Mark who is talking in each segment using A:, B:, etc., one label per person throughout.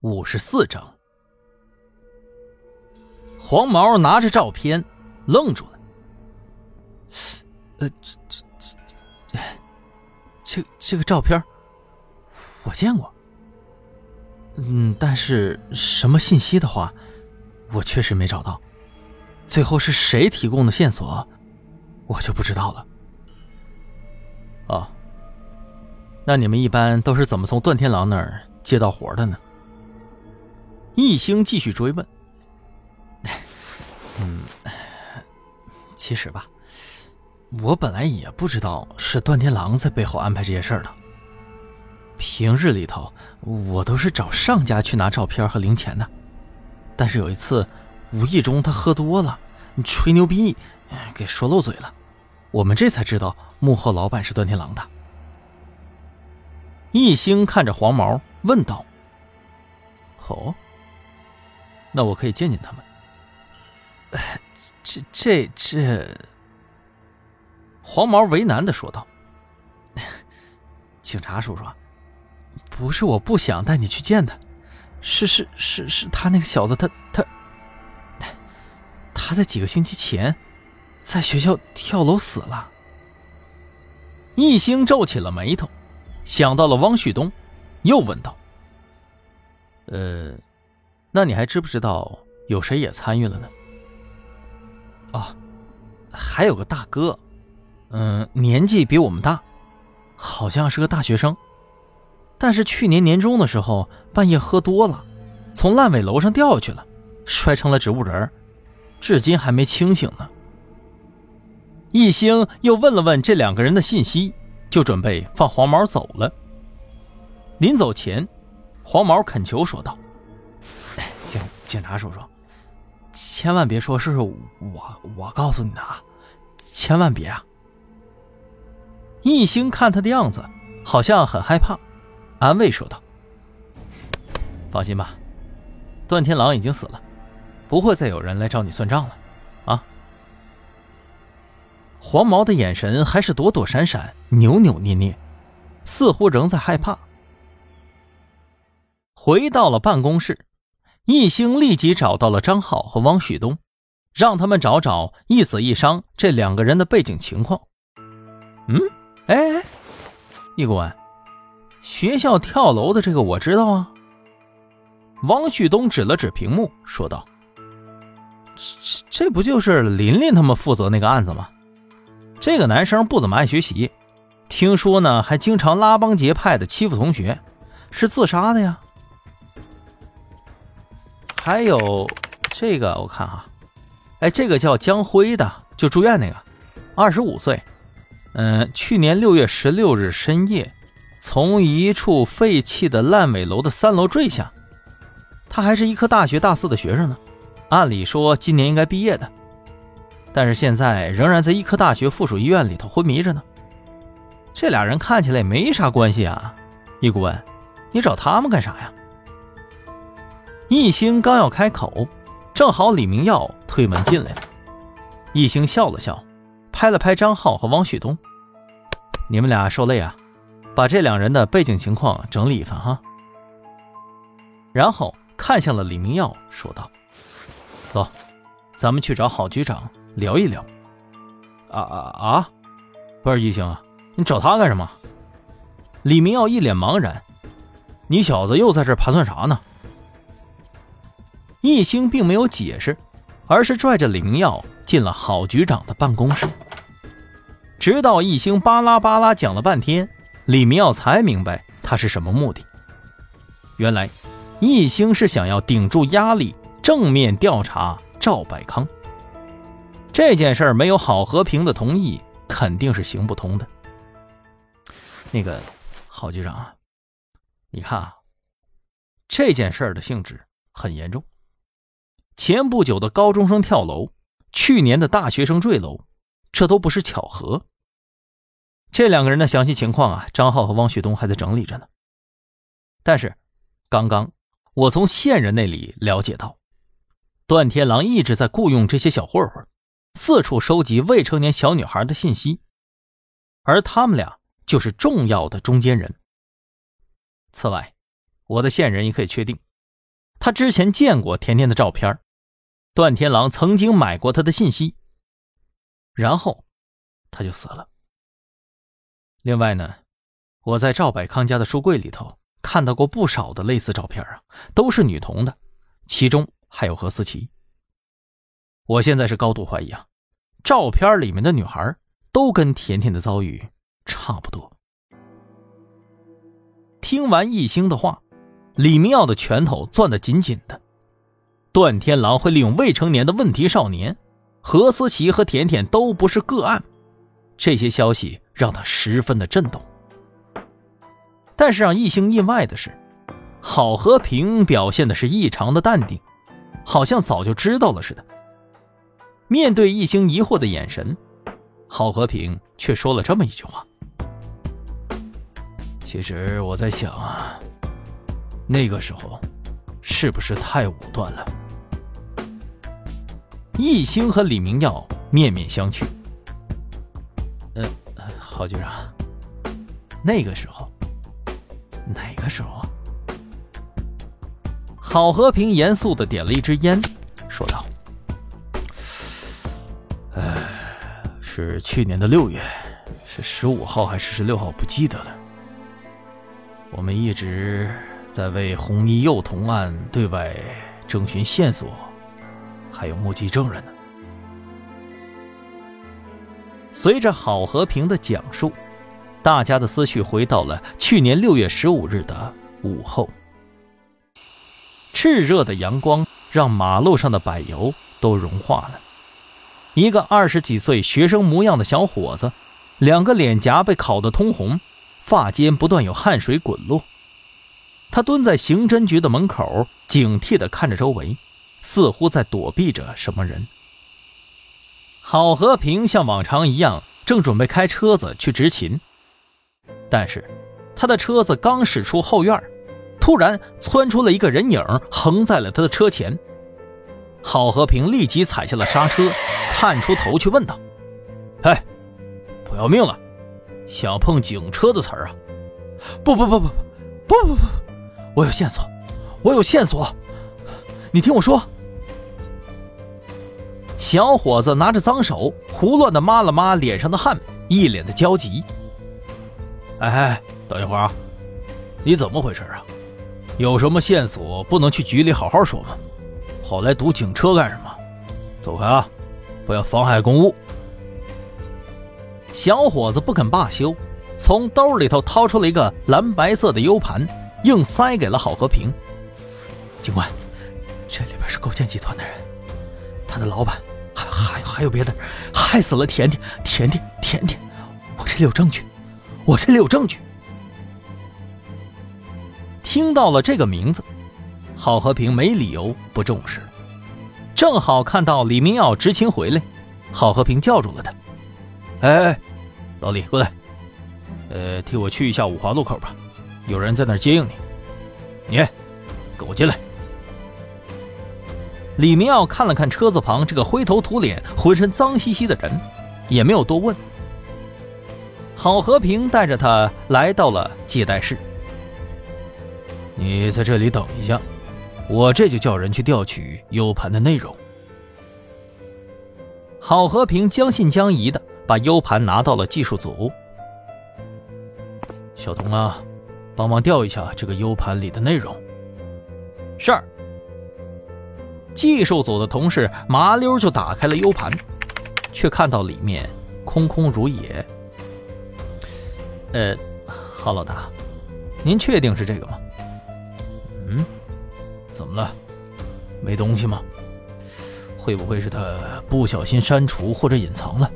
A: 五十四章。黄毛拿着照片，愣住了。呃，这这这这这这个照片，我见过。嗯，但是什么信息的话，我确实没找到。最后是谁提供的线索，我就不知道了。哦，那你们一般都是怎么从段天狼那儿接到活的呢？一星继续追问。嗯，其实吧，我本来也不知道是段天狼在背后安排这些事儿的。平日里头，我都是找上家去拿照片和零钱的。但是有一次，无意中他喝多了，吹牛逼，给说漏嘴了。我们这才知道幕后老板是段天狼的。一星看着黄毛问道：“哦，那我可以见见他们？”这这这，黄毛为难的说道：“警察叔叔，不是我不想带你去见他，是是是是他那个小子，他他他在几个星期前在学校跳楼死了。”一星皱起了眉头，想到了汪旭东，又问道：“呃，那你还知不知道有谁也参与了呢？”哦，还有个大哥，嗯，年纪比我们大，好像是个大学生，但是去年年中的时候半夜喝多了，从烂尾楼上掉下去了，摔成了植物人，至今还没清醒呢。一星又问了问这两个人的信息，就准备放黄毛走了。临走前，黄毛恳求说道：“警察叔叔。”千万别说是我，我告诉你的啊！千万别啊！一星看他的样子，好像很害怕，安慰说道：“放心吧，段天狼已经死了，不会再有人来找你算账了。”啊！黄毛的眼神还是躲躲闪闪、扭扭捏捏，似乎仍在害怕。回到了办公室。易星立即找到了张浩和汪旭东，让他们找找一死一伤这两个人的背景情况。嗯，哎哎，易顾问，学校跳楼的这个我知道啊。汪旭东指了指屏幕，说道：“这这不就是琳琳他们负责那个案子吗？这个男生不怎么爱学习，听说呢还经常拉帮结派的欺负同学，是自杀的呀。”还有这个，我看哈，哎，这个叫江辉的，就住院那个，二十五岁，嗯，去年六月十六日深夜，从一处废弃的烂尾楼的三楼坠下。他还是医科大学大四的学生呢，按理说今年应该毕业的，但是现在仍然在医科大学附属医院里头昏迷着呢。这俩人看起来也没啥关系啊，易顾问，你找他们干啥呀？易星刚要开口，正好李明耀推门进来了。易星笑了笑，拍了拍张浩和汪旭东：“你们俩受累啊，把这两人的背景情况整理一番哈。”然后看向了李明耀，说道：“走，咱们去找郝局长聊一聊。”啊啊啊！不是易星啊，你找他干什么？李明耀一脸茫然：“你小子又在这盘算啥呢？”易星并没有解释，而是拽着李明耀进了郝局长的办公室。直到易星巴拉巴拉讲了半天，李明耀才明白他是什么目的。原来，易星是想要顶住压力，正面调查赵百康。这件事儿没有郝和平的同意，肯定是行不通的。那个郝局长啊，你看啊，这件事儿的性质很严重。前不久的高中生跳楼，去年的大学生坠楼，这都不是巧合。这两个人的详细情况啊，张浩和汪旭东还在整理着呢。但是，刚刚我从线人那里了解到，段天狼一直在雇佣这些小混混，四处收集未成年小女孩的信息，而他们俩就是重要的中间人。此外，我的线人也可以确定。他之前见过甜甜的照片，段天狼曾经买过他的信息，然后他就死了。另外呢，我在赵百康家的书柜里头看到过不少的类似照片啊，都是女童的，其中还有何思琪。我现在是高度怀疑啊，照片里面的女孩都跟甜甜的遭遇差不多。听完易星的话，李明耀的拳头攥得紧紧的。段天狼会利用未成年的问题少年，何思琪和甜甜都不是个案，这些消息。让他十分的震动，但是让易星意外的是，郝和平表现的是异常的淡定，好像早就知道了似的。面对易星疑惑的眼神，郝和平却说了这么一句话：“其实我在想啊，那个时候是不是太武断了？”易星和李明耀面面相觑。郝局长，那个时候，哪个时候？郝和平严肃的点了一支烟，说道：“哎，是去年的六月，是十五号还是十六号？不记得了。我们一直在为红衣幼童案对外征询线索，还有目击证人呢。”随着郝和平的讲述，大家的思绪回到了去年六月十五日的午后。炽热的阳光让马路上的柏油都融化了。一个二十几岁学生模样的小伙子，两个脸颊被烤得通红，发间不断有汗水滚落。他蹲在刑侦局的门口，警惕地看着周围，似乎在躲避着什么人。郝和平像往常一样，正准备开车子去执勤，但是他的车子刚驶出后院，突然窜出了一个人影，横在了他的车前。郝和平立即踩下了刹车，探出头去问道：“哎，不要命了？想碰警车的词儿啊？不不不不不不不不不，我有线索，我有线索，你听我说。”小伙子拿着脏手，胡乱的抹了抹脸上的汗，一脸的焦急。哎，等一会儿啊，你怎么回事啊？有什么线索不能去局里好好说吗？跑来堵警车干什么？走开啊，不要妨害公务。小伙子不肯罢休，从兜里头掏出了一个蓝白色的 U 盘，硬塞给了郝和平。警官，这里边是构建集团的人，他的老板。还还还有别的，害死了甜甜，甜甜，甜甜，我这里有证据，我这里有证据。听到了这个名字，郝和平没理由不重视。正好看到李明耀执勤回来，郝和平叫住了他：“哎，老李，过来，呃，替我去一下五华路口吧，有人在那儿接应你。你，跟我进来。”李明耀看了看车子旁这个灰头土脸、浑身脏兮兮的人，也没有多问。郝和平带着他来到了接待室。你在这里等一下，我这就叫人去调取 U 盘的内容。郝和平将信将疑的把 U 盘拿到了技术组。小童啊，帮忙调一下这个 U 盘里的内容。是。技术组的同事麻溜就打开了 U 盘，却看到里面空空如也。呃，郝老大，您确定是这个吗？嗯，怎么了？没东西吗？会不会是他不小心删除或者隐藏了？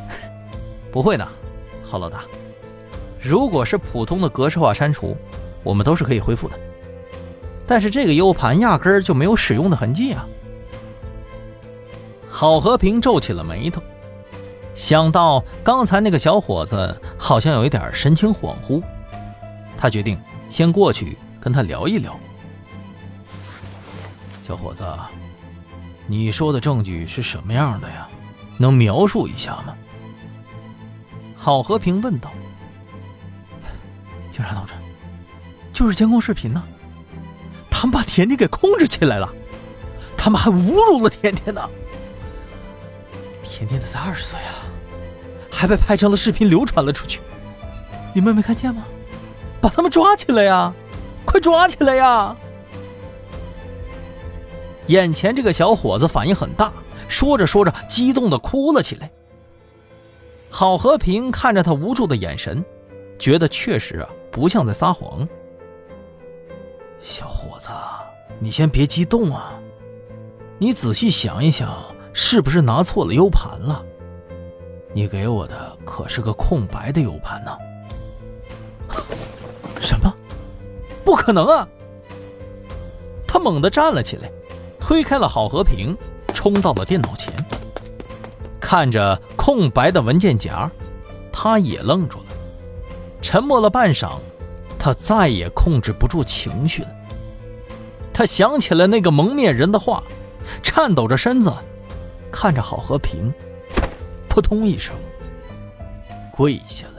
A: 不会的，郝老大，如果是普通的格式化删除，我们都是可以恢复的。但是这个 U 盘压根儿就没有使用的痕迹啊！郝和平皱起了眉头，想到刚才那个小伙子好像有一点神情恍惚，他决定先过去跟他聊一聊。小伙子，你说的证据是什么样的呀？能描述一下吗？郝和平问道。警察同志，就是监控视频呢。他们把甜甜给控制起来了，他们还侮辱了甜甜呢。甜甜的才二十岁啊，还被拍成了视频流传了出去，你们没看见吗？把他们抓起来呀！快抓起来呀！眼前这个小伙子反应很大，说着说着，激动的哭了起来。郝和平看着他无助的眼神，觉得确实啊，不像在撒谎。小伙子，你先别激动啊，你仔细想一想，是不是拿错了 U 盘了？你给我的可是个空白的 U 盘呢。什么？不可能啊！他猛地站了起来，推开了郝和平，冲到了电脑前，看着空白的文件夹，他也愣住了，沉默了半晌，他再也控制不住情绪了。他想起了那个蒙面人的话，颤抖着身子，看着郝和平，扑通一声跪下了。